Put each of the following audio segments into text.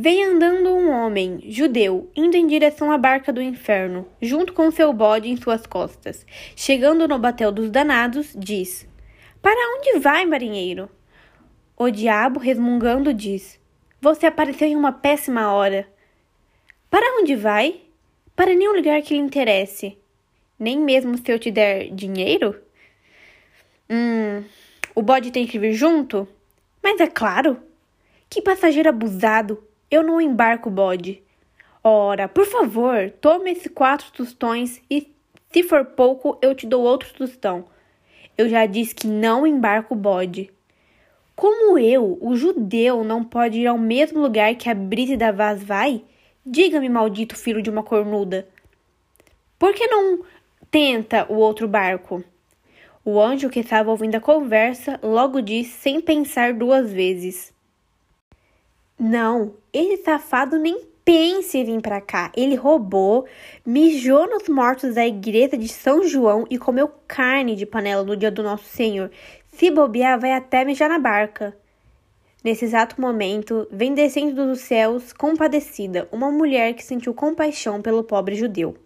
Vem andando um homem, judeu, indo em direção à barca do inferno, junto com seu bode em suas costas. Chegando no batel dos danados, diz: Para onde vai, marinheiro? O diabo, resmungando, diz: Você apareceu em uma péssima hora. Para onde vai? Para nenhum lugar que lhe interesse. Nem mesmo se eu te der dinheiro? Hum, o bode tem que vir junto? Mas é claro. Que passageiro abusado! Eu não embarco bode. Ora, por favor, tome esses quatro tostões e, se for pouco, eu te dou outro tostão. Eu já disse que não embarco bode. Como eu, o judeu, não pode ir ao mesmo lugar que a Brita da Vaz vai? Diga-me, maldito filho de uma cornuda. Por que não tenta o outro barco? O anjo que estava ouvindo a conversa logo disse sem pensar duas vezes. Não, esse safado nem pense em vir para cá. Ele roubou, mijou nos mortos da igreja de São João e comeu carne de panela no dia do nosso Senhor. Se bobear, vai até mijar na barca. Nesse exato momento, vem descendo dos céus, compadecida, uma mulher que sentiu compaixão pelo pobre judeu.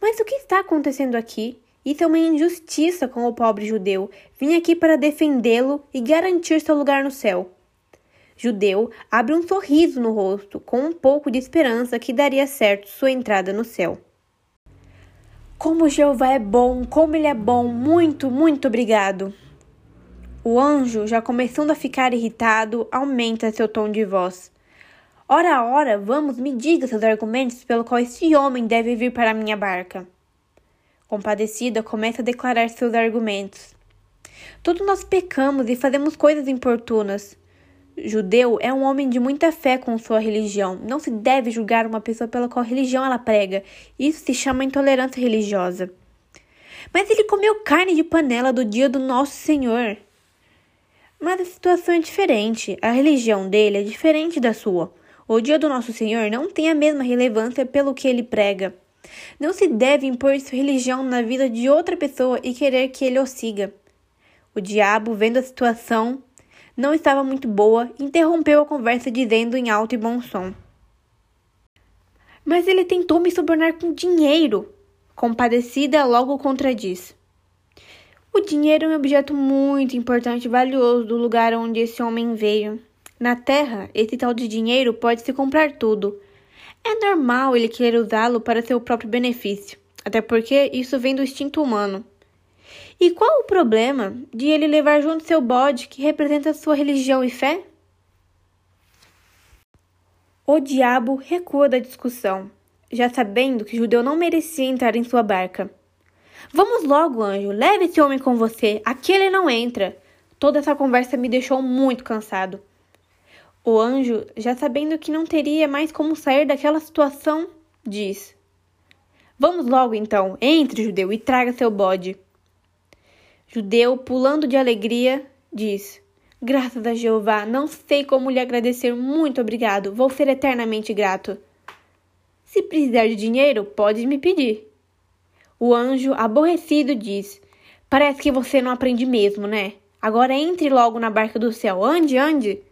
Mas o que está acontecendo aqui? Isso é uma injustiça com o pobre judeu. Vim aqui para defendê-lo e garantir seu lugar no céu judeu abre um sorriso no rosto, com um pouco de esperança que daria certo sua entrada no céu. Como Jeová é bom, como ele é bom, muito, muito obrigado. O anjo, já começando a ficar irritado, aumenta seu tom de voz. Ora, ora, vamos, me diga seus argumentos pelo qual esse homem deve vir para minha barca. Compadecida, começa a declarar seus argumentos. Todos nós pecamos e fazemos coisas importunas judeu é um homem de muita fé com sua religião. Não se deve julgar uma pessoa pela qual religião ela prega. Isso se chama intolerância religiosa. Mas ele comeu carne de panela do dia do nosso Senhor. Mas a situação é diferente. A religião dele é diferente da sua. O dia do nosso Senhor não tem a mesma relevância pelo que ele prega. Não se deve impor sua religião na vida de outra pessoa e querer que ele o siga. O diabo, vendo a situação, não estava muito boa, interrompeu a conversa dizendo em alto e bom som: Mas ele tentou me subornar com dinheiro. Compadecida, logo contradiz. O dinheiro é um objeto muito importante e valioso do lugar onde esse homem veio. Na Terra, esse tal de dinheiro pode se comprar tudo. É normal ele querer usá-lo para seu próprio benefício, até porque isso vem do instinto humano. E qual o problema de ele levar junto seu bode que representa sua religião e fé? O diabo recua da discussão, já sabendo que Judeu não merecia entrar em sua barca. Vamos logo, anjo, leve esse homem com você, aqui ele não entra. Toda essa conversa me deixou muito cansado. O anjo, já sabendo que não teria mais como sair daquela situação, diz: Vamos logo então, entre, judeu, e traga seu bode. Judeu, pulando de alegria, diz: Graças a Jeová, não sei como lhe agradecer. Muito obrigado, vou ser eternamente grato. Se precisar de dinheiro, pode me pedir. O anjo, aborrecido, diz: Parece que você não aprende mesmo, né? Agora entre logo na barca do céu. Ande, ande.